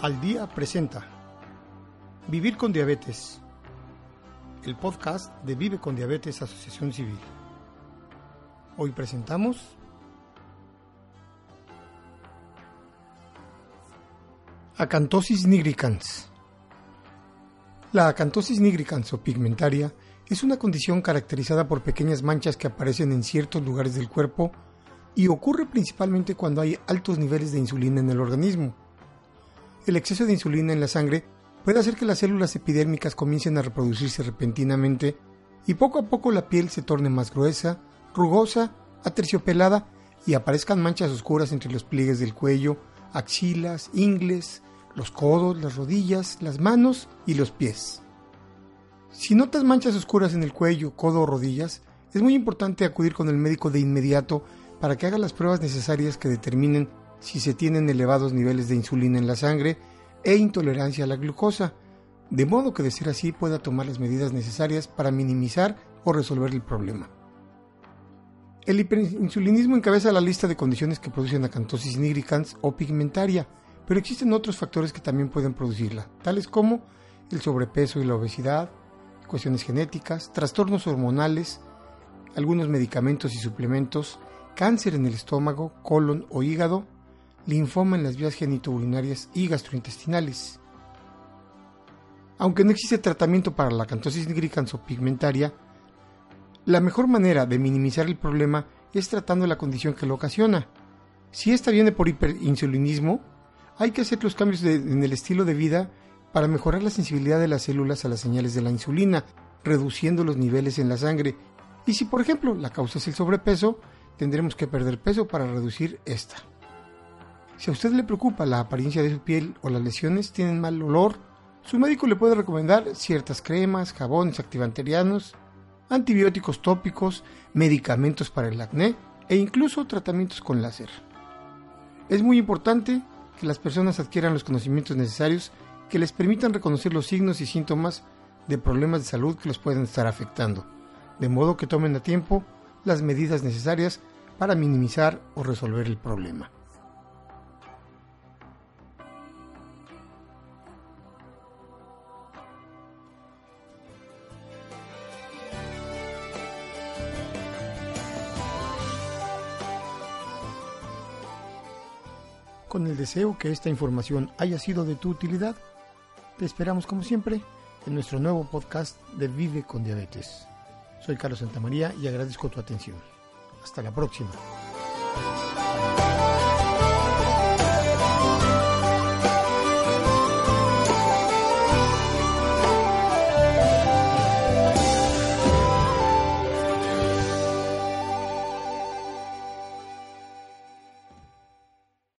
Al Día presenta Vivir con Diabetes, el podcast de Vive con Diabetes Asociación Civil. Hoy presentamos Acantosis nigricans. La acantosis nigricans o pigmentaria es una condición caracterizada por pequeñas manchas que aparecen en ciertos lugares del cuerpo y ocurre principalmente cuando hay altos niveles de insulina en el organismo. El exceso de insulina en la sangre puede hacer que las células epidérmicas comiencen a reproducirse repentinamente y poco a poco la piel se torne más gruesa, rugosa, aterciopelada y aparezcan manchas oscuras entre los pliegues del cuello, axilas, ingles, los codos, las rodillas, las manos y los pies. Si notas manchas oscuras en el cuello, codo o rodillas, es muy importante acudir con el médico de inmediato para que haga las pruebas necesarias que determinen si se tienen elevados niveles de insulina en la sangre e intolerancia a la glucosa, de modo que de ser así pueda tomar las medidas necesarias para minimizar o resolver el problema. El hiperinsulinismo encabeza la lista de condiciones que producen acantosis nigricans o pigmentaria, pero existen otros factores que también pueden producirla, tales como el sobrepeso y la obesidad, cuestiones genéticas, trastornos hormonales, algunos medicamentos y suplementos, cáncer en el estómago, colon o hígado, linfoma en las vías genitourinarias y gastrointestinales. Aunque no existe tratamiento para la acantosis nigricans pigmentaria, la mejor manera de minimizar el problema es tratando la condición que lo ocasiona. Si esta viene por hiperinsulinismo, hay que hacer los cambios en el estilo de vida para mejorar la sensibilidad de las células a las señales de la insulina, reduciendo los niveles en la sangre. Y si, por ejemplo, la causa es el sobrepeso, tendremos que perder peso para reducir esta. Si a usted le preocupa la apariencia de su piel o las lesiones tienen mal olor, su médico le puede recomendar ciertas cremas, jabones activanterianos, antibióticos tópicos, medicamentos para el acné e incluso tratamientos con láser. Es muy importante que las personas adquieran los conocimientos necesarios que les permitan reconocer los signos y síntomas de problemas de salud que los pueden estar afectando, de modo que tomen a tiempo las medidas necesarias para minimizar o resolver el problema. Con el deseo que esta información haya sido de tu utilidad, te esperamos como siempre en nuestro nuevo podcast de Vive con Diabetes. Soy Carlos Santamaría y agradezco tu atención. Hasta la próxima.